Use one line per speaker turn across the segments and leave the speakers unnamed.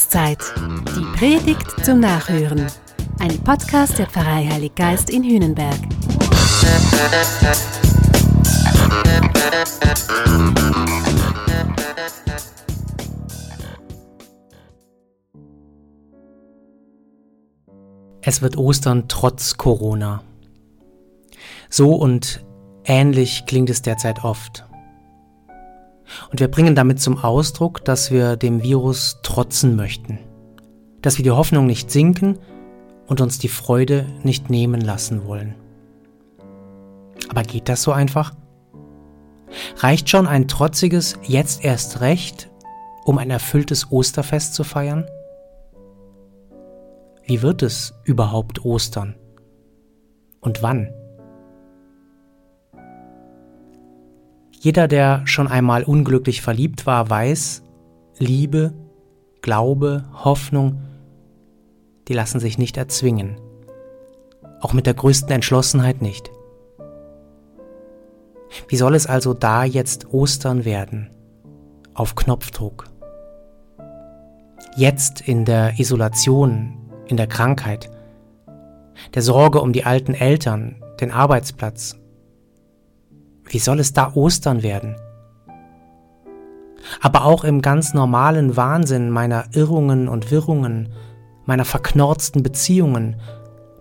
Adventszeit. Die Predigt zum Nachhören. Ein Podcast der Pfarrei Heilig Geist in Hühnenberg.
Es wird Ostern trotz Corona. So und ähnlich klingt es derzeit oft. Und wir bringen damit zum Ausdruck, dass wir dem Virus trotzen möchten, dass wir die Hoffnung nicht sinken und uns die Freude nicht nehmen lassen wollen. Aber geht das so einfach? Reicht schon ein trotziges Jetzt erst recht, um ein erfülltes Osterfest zu feiern? Wie wird es überhaupt Ostern? Und wann? Jeder, der schon einmal unglücklich verliebt war, weiß, Liebe, Glaube, Hoffnung, die lassen sich nicht erzwingen. Auch mit der größten Entschlossenheit nicht. Wie soll es also da jetzt Ostern werden? Auf Knopfdruck. Jetzt in der Isolation, in der Krankheit, der Sorge um die alten Eltern, den Arbeitsplatz, wie soll es da Ostern werden? Aber auch im ganz normalen Wahnsinn meiner Irrungen und Wirrungen, meiner verknorzten Beziehungen,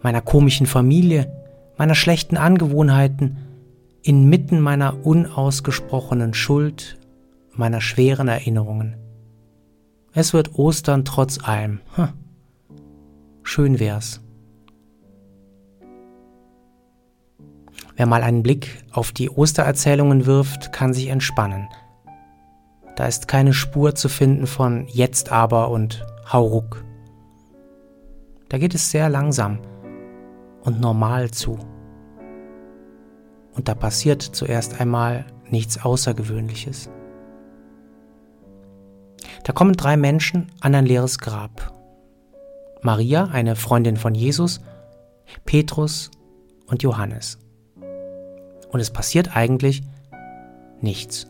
meiner komischen Familie, meiner schlechten Angewohnheiten, inmitten meiner unausgesprochenen Schuld, meiner schweren Erinnerungen. Es wird Ostern trotz allem. Hm. Schön wär's. Wer mal einen Blick auf die Ostererzählungen wirft, kann sich entspannen. Da ist keine Spur zu finden von jetzt aber und hauruck. Da geht es sehr langsam und normal zu. Und da passiert zuerst einmal nichts Außergewöhnliches. Da kommen drei Menschen an ein leeres Grab. Maria, eine Freundin von Jesus, Petrus und Johannes und es passiert eigentlich nichts.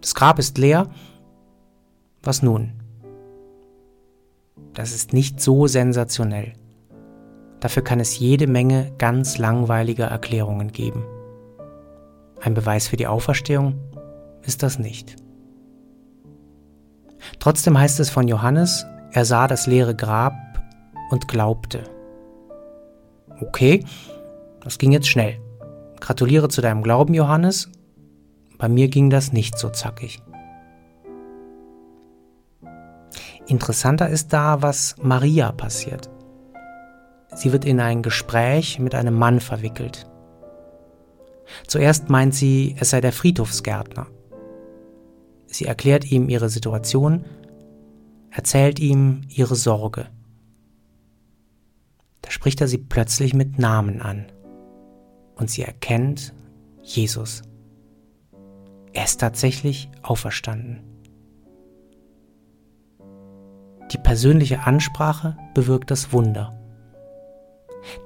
Das Grab ist leer. Was nun? Das ist nicht so sensationell. Dafür kann es jede Menge ganz langweiliger Erklärungen geben. Ein Beweis für die Auferstehung ist das nicht. Trotzdem heißt es von Johannes, er sah das leere Grab und glaubte. Okay, das ging jetzt schnell. Gratuliere zu deinem Glauben, Johannes. Bei mir ging das nicht so zackig. Interessanter ist da, was Maria passiert. Sie wird in ein Gespräch mit einem Mann verwickelt. Zuerst meint sie, es sei der Friedhofsgärtner. Sie erklärt ihm ihre Situation, erzählt ihm ihre Sorge. Da spricht er sie plötzlich mit Namen an und sie erkennt Jesus. Er ist tatsächlich auferstanden. Die persönliche Ansprache bewirkt das Wunder.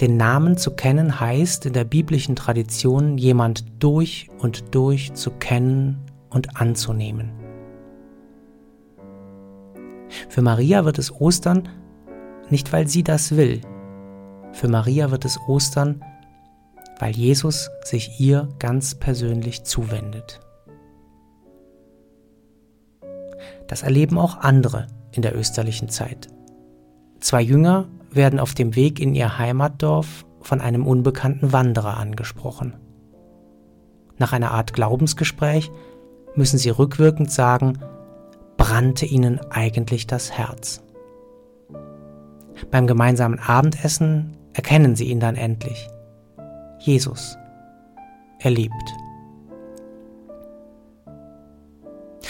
Den Namen zu kennen heißt in der biblischen Tradition jemand durch und durch zu kennen und anzunehmen. Für Maria wird es Ostern nicht, weil sie das will. Für Maria wird es Ostern, weil Jesus sich ihr ganz persönlich zuwendet. Das erleben auch andere in der österlichen Zeit. Zwei Jünger werden auf dem Weg in ihr Heimatdorf von einem unbekannten Wanderer angesprochen. Nach einer Art Glaubensgespräch müssen sie rückwirkend sagen, brannte ihnen eigentlich das Herz. Beim gemeinsamen Abendessen erkennen sie ihn dann endlich. Jesus erlebt.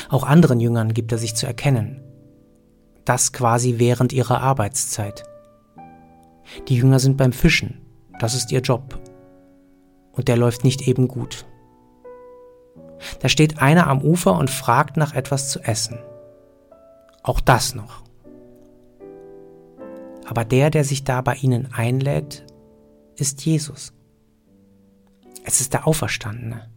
Auch anderen Jüngern gibt er sich zu erkennen. Das quasi während ihrer Arbeitszeit. Die Jünger sind beim Fischen, das ist ihr Job. Und der läuft nicht eben gut. Da steht einer am Ufer und fragt nach etwas zu essen. Auch das noch. Aber der, der sich da bei ihnen einlädt, ist Jesus. Es ist der Auferstandene.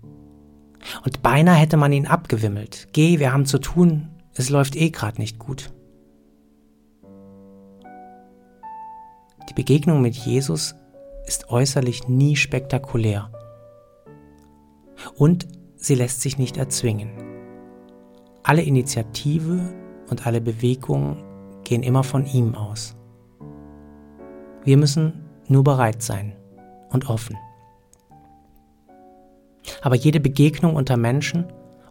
Und beinahe hätte man ihn abgewimmelt. Geh, wir haben zu tun, es läuft eh gerade nicht gut. Die Begegnung mit Jesus ist äußerlich nie spektakulär. Und sie lässt sich nicht erzwingen. Alle Initiative und alle Bewegungen gehen immer von ihm aus. Wir müssen nur bereit sein und offen. Aber jede Begegnung unter Menschen,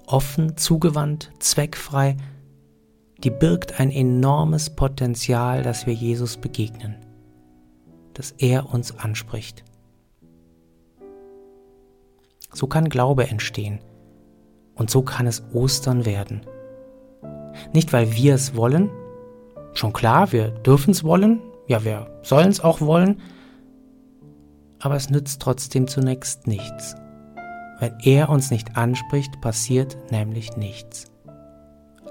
offen, zugewandt, zweckfrei, die birgt ein enormes Potenzial, dass wir Jesus begegnen, dass er uns anspricht. So kann Glaube entstehen und so kann es Ostern werden. Nicht, weil wir es wollen, schon klar, wir dürfen es wollen, ja, wir sollen es auch wollen, aber es nützt trotzdem zunächst nichts. Wenn er uns nicht anspricht, passiert nämlich nichts.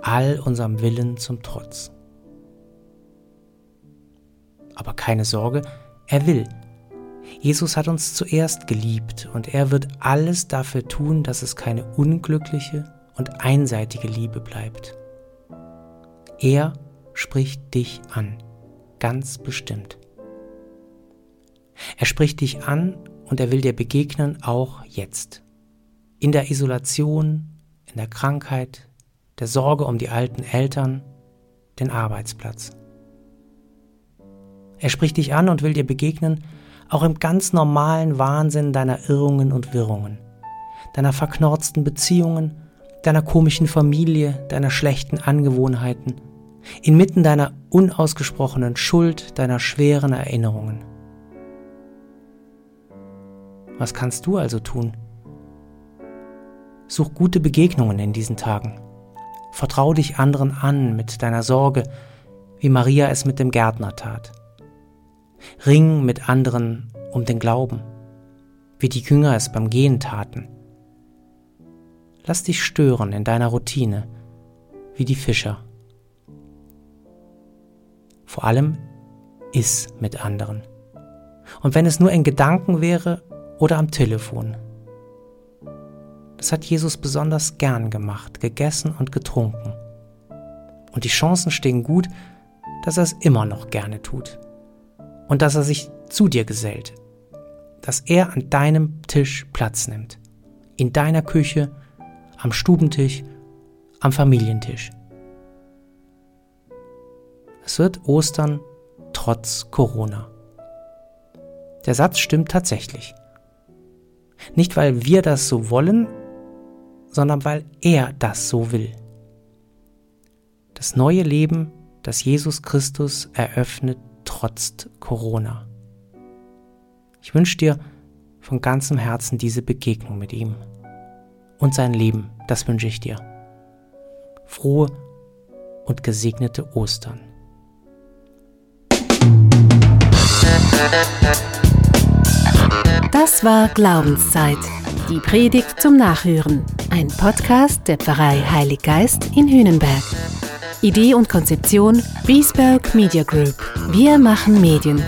All unserem Willen zum Trotz. Aber keine Sorge, er will. Jesus hat uns zuerst geliebt und er wird alles dafür tun, dass es keine unglückliche und einseitige Liebe bleibt. Er spricht dich an, ganz bestimmt. Er spricht dich an und er will dir begegnen, auch jetzt. In der Isolation, in der Krankheit, der Sorge um die alten Eltern, den Arbeitsplatz. Er spricht dich an und will dir begegnen, auch im ganz normalen Wahnsinn deiner Irrungen und Wirrungen, deiner verknorzten Beziehungen, deiner komischen Familie, deiner schlechten Angewohnheiten, inmitten deiner unausgesprochenen Schuld, deiner schweren Erinnerungen. Was kannst du also tun? Such gute Begegnungen in diesen Tagen. Vertrau dich anderen an mit deiner Sorge, wie Maria es mit dem Gärtner tat. Ring mit anderen um den Glauben, wie die Jünger es beim Gehen taten. Lass dich stören in deiner Routine, wie die Fischer vor allem iss mit anderen. Und wenn es nur in Gedanken wäre oder am Telefon. Das hat Jesus besonders gern gemacht, gegessen und getrunken. Und die Chancen stehen gut, dass er es immer noch gerne tut. Und dass er sich zu dir gesellt. Dass er an deinem Tisch Platz nimmt. In deiner Küche, am Stubentisch, am Familientisch. Es wird Ostern trotz Corona. Der Satz stimmt tatsächlich. Nicht weil wir das so wollen, sondern weil er das so will. Das neue Leben, das Jesus Christus eröffnet, trotz Corona. Ich wünsche dir von ganzem Herzen diese Begegnung mit ihm. Und sein Leben, das wünsche ich dir. Frohe und gesegnete Ostern.
Das war Glaubenszeit. Die Predigt zum Nachhören. Ein Podcast der Pfarrei Heilig Geist in Hühnenberg. Idee und Konzeption Biesberg Media Group. Wir machen Medien.